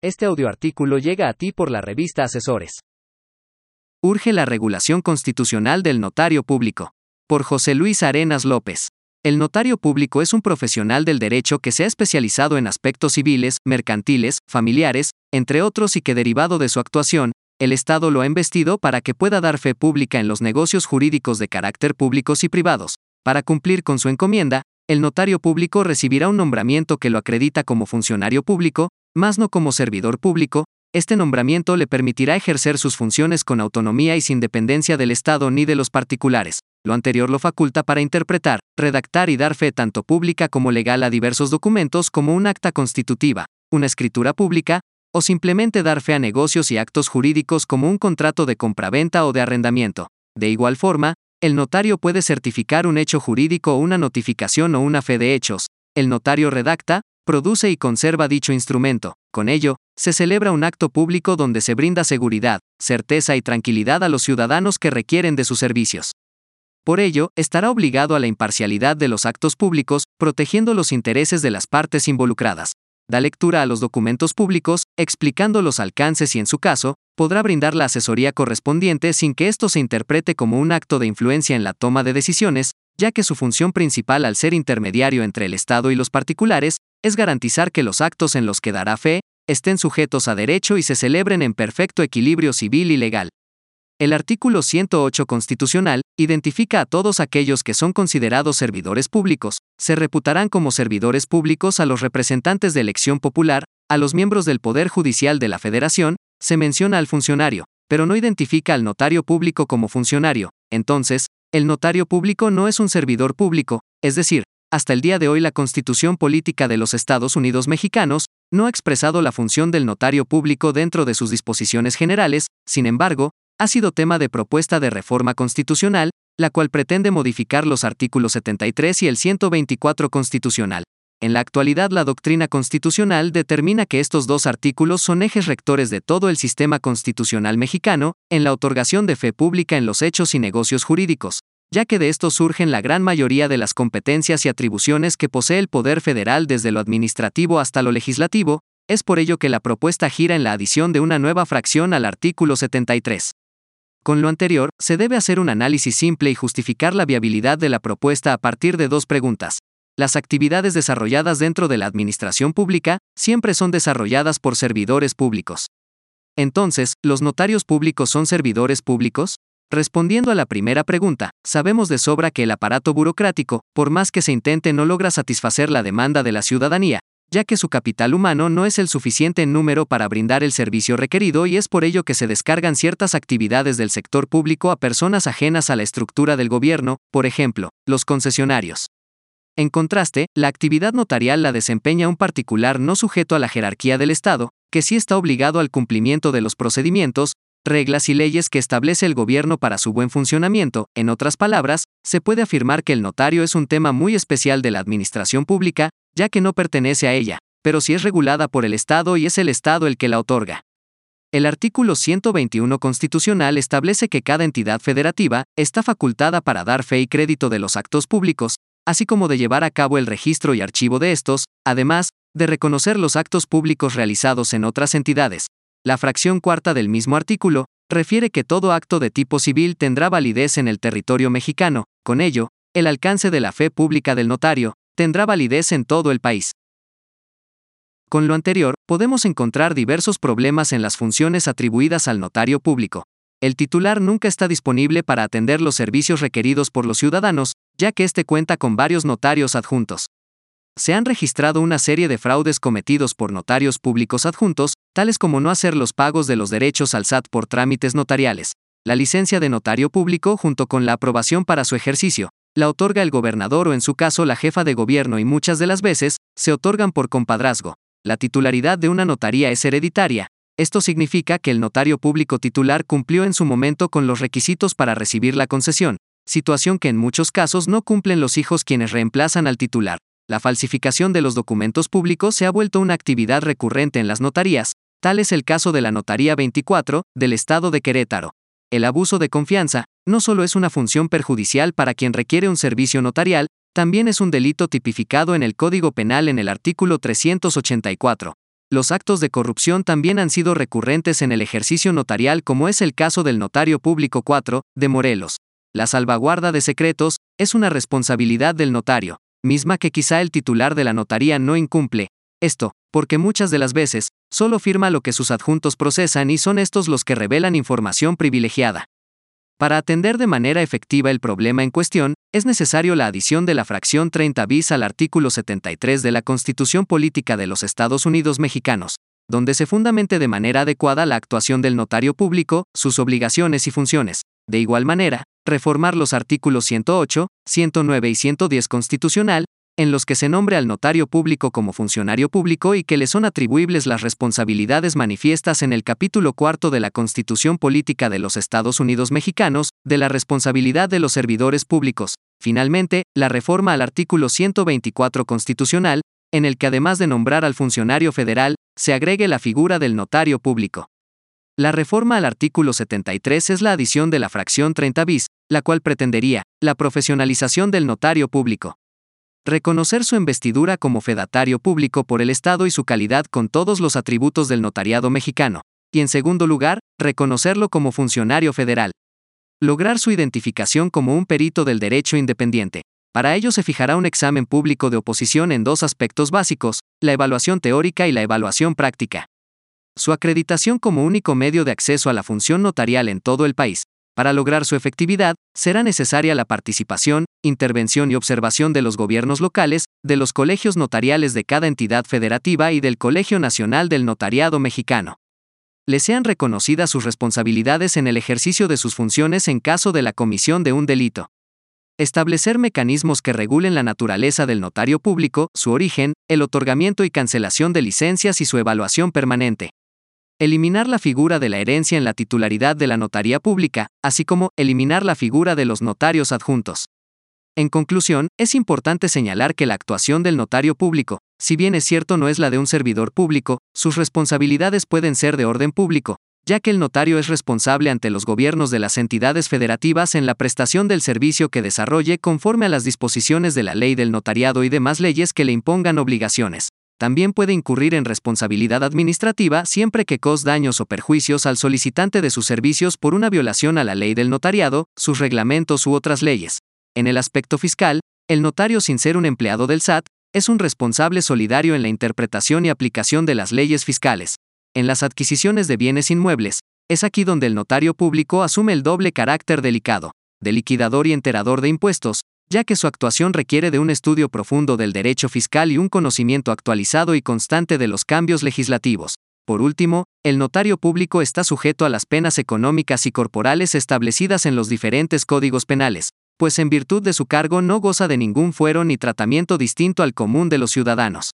Este audioartículo llega a ti por la revista Asesores. Urge la regulación constitucional del notario público. Por José Luis Arenas López. El notario público es un profesional del derecho que se ha especializado en aspectos civiles, mercantiles, familiares, entre otros y que derivado de su actuación, el Estado lo ha investido para que pueda dar fe pública en los negocios jurídicos de carácter públicos y privados. Para cumplir con su encomienda, el notario público recibirá un nombramiento que lo acredita como funcionario público, más no como servidor público, este nombramiento le permitirá ejercer sus funciones con autonomía y sin dependencia del Estado ni de los particulares. Lo anterior lo faculta para interpretar, redactar y dar fe tanto pública como legal a diversos documentos como un acta constitutiva, una escritura pública, o simplemente dar fe a negocios y actos jurídicos como un contrato de compraventa o de arrendamiento. De igual forma, el notario puede certificar un hecho jurídico o una notificación o una fe de hechos. El notario redacta, produce y conserva dicho instrumento. Con ello, se celebra un acto público donde se brinda seguridad, certeza y tranquilidad a los ciudadanos que requieren de sus servicios. Por ello, estará obligado a la imparcialidad de los actos públicos, protegiendo los intereses de las partes involucradas. Da lectura a los documentos públicos, explicando los alcances y en su caso, podrá brindar la asesoría correspondiente sin que esto se interprete como un acto de influencia en la toma de decisiones, ya que su función principal al ser intermediario entre el Estado y los particulares, es garantizar que los actos en los que dará fe estén sujetos a derecho y se celebren en perfecto equilibrio civil y legal. El artículo 108 constitucional identifica a todos aquellos que son considerados servidores públicos, se reputarán como servidores públicos a los representantes de elección popular, a los miembros del Poder Judicial de la Federación, se menciona al funcionario, pero no identifica al notario público como funcionario, entonces, el notario público no es un servidor público, es decir, hasta el día de hoy la Constitución Política de los Estados Unidos Mexicanos no ha expresado la función del notario público dentro de sus disposiciones generales, sin embargo, ha sido tema de propuesta de reforma constitucional, la cual pretende modificar los artículos 73 y el 124 constitucional. En la actualidad la doctrina constitucional determina que estos dos artículos son ejes rectores de todo el sistema constitucional mexicano, en la otorgación de fe pública en los hechos y negocios jurídicos, ya que de esto surgen la gran mayoría de las competencias y atribuciones que posee el Poder Federal desde lo administrativo hasta lo legislativo, es por ello que la propuesta gira en la adición de una nueva fracción al artículo 73. Con lo anterior, se debe hacer un análisis simple y justificar la viabilidad de la propuesta a partir de dos preguntas. Las actividades desarrolladas dentro de la administración pública siempre son desarrolladas por servidores públicos. Entonces, ¿los notarios públicos son servidores públicos? Respondiendo a la primera pregunta, sabemos de sobra que el aparato burocrático, por más que se intente, no logra satisfacer la demanda de la ciudadanía, ya que su capital humano no es el suficiente en número para brindar el servicio requerido y es por ello que se descargan ciertas actividades del sector público a personas ajenas a la estructura del gobierno, por ejemplo, los concesionarios. En contraste, la actividad notarial la desempeña un particular no sujeto a la jerarquía del Estado, que sí está obligado al cumplimiento de los procedimientos, reglas y leyes que establece el gobierno para su buen funcionamiento, en otras palabras, se puede afirmar que el notario es un tema muy especial de la administración pública, ya que no pertenece a ella, pero sí es regulada por el Estado y es el Estado el que la otorga. El artículo 121 constitucional establece que cada entidad federativa está facultada para dar fe y crédito de los actos públicos, así como de llevar a cabo el registro y archivo de estos, además, de reconocer los actos públicos realizados en otras entidades, la fracción cuarta del mismo artículo refiere que todo acto de tipo civil tendrá validez en el territorio mexicano, con ello, el alcance de la fe pública del notario tendrá validez en todo el país. Con lo anterior, podemos encontrar diversos problemas en las funciones atribuidas al notario público. El titular nunca está disponible para atender los servicios requeridos por los ciudadanos, ya que éste cuenta con varios notarios adjuntos se han registrado una serie de fraudes cometidos por notarios públicos adjuntos, tales como no hacer los pagos de los derechos al SAT por trámites notariales. La licencia de notario público, junto con la aprobación para su ejercicio, la otorga el gobernador o en su caso la jefa de gobierno y muchas de las veces, se otorgan por compadrazgo. La titularidad de una notaría es hereditaria. Esto significa que el notario público titular cumplió en su momento con los requisitos para recibir la concesión, situación que en muchos casos no cumplen los hijos quienes reemplazan al titular. La falsificación de los documentos públicos se ha vuelto una actividad recurrente en las notarías, tal es el caso de la Notaría 24, del Estado de Querétaro. El abuso de confianza, no solo es una función perjudicial para quien requiere un servicio notarial, también es un delito tipificado en el Código Penal en el artículo 384. los actos de corrupción también han sido recurrentes en el ejercicio notarial como es el caso del Notario Público 4, de Morelos. La salvaguarda de secretos es una responsabilidad del notario, misma que quizá el titular de la notaría no incumple. Esto, porque muchas de las veces, solo firma lo que sus adjuntos procesan y son estos los que revelan información privilegiada. Para atender de manera efectiva el problema en cuestión, es necesario la adición de la fracción 30 bis al artículo 73 de la Constitución Política de los Estados Unidos Mexicanos, donde se fundamente de manera adecuada la actuación del notario público, sus obligaciones y funciones. De igual manera, reformar los artículos 108, 109 y 110 constitucional, en los que se nombre al notario público como funcionario público y que le son atribuibles las responsabilidades manifiestas en el capítulo cuarto de la Constitución Política de los Estados Unidos Mexicanos, de la responsabilidad de los servidores públicos. Finalmente, la reforma al artículo 124 constitucional, en el que además de nombrar al funcionario federal, se agregue la figura del notario público. La reforma al artículo 73 es la adición de la fracción 30 bis, la cual pretendería la profesionalización del notario público reconocer su investidura como fedatario público por el Estado y su calidad con todos los atributos del notariado mexicano, y en segundo lugar, reconocerlo como funcionario federal. Lograr su identificación como un perito del derecho independiente. Para ello se fijará un examen público de oposición en dos aspectos básicos, la evaluación teórica y la evaluación práctica. Su acreditación como único medio de acceso a la función notarial en todo el país, para lograr su efectividad, será necesaria la participación, intervención y observación de los gobiernos locales, de los colegios notariales de cada entidad federativa y del Colegio Nacional del Notariado Mexicano. Le sean reconocidas sus responsabilidades en el ejercicio de sus funciones en caso de la comisión de un delito. Establecer mecanismos que regulen la naturaleza del notario público, su origen, el otorgamiento y cancelación de licencias y su evaluación permanente eliminar la figura de la herencia en la titularidad de la notaría pública, así como eliminar la figura de los notarios adjuntos. En conclusión, es importante señalar que la actuación del notario público, si bien es cierto no es la de un servidor público, sus responsabilidades pueden ser de orden público, ya que el notario es responsable ante los gobiernos de las entidades federativas en la prestación del servicio que desarrolle conforme a las disposiciones de la ley del notariado y demás leyes que le impongan obligaciones también puede incurrir en responsabilidad administrativa siempre que cause daños o perjuicios al solicitante de sus servicios por una violación a la ley del notariado, sus reglamentos u otras leyes. En el aspecto fiscal, el notario sin ser un empleado del SAT, es un responsable solidario en la interpretación y aplicación de las leyes fiscales. En las adquisiciones de bienes inmuebles, es aquí donde el notario público asume el doble carácter delicado, de liquidador y enterador de impuestos, ya que su actuación requiere de un estudio profundo del derecho fiscal y un conocimiento actualizado y constante de los cambios legislativos. Por último, el notario público está sujeto a las penas económicas y corporales establecidas en los diferentes códigos penales, pues en virtud de su cargo no goza de ningún fuero ni tratamiento distinto al común de los ciudadanos.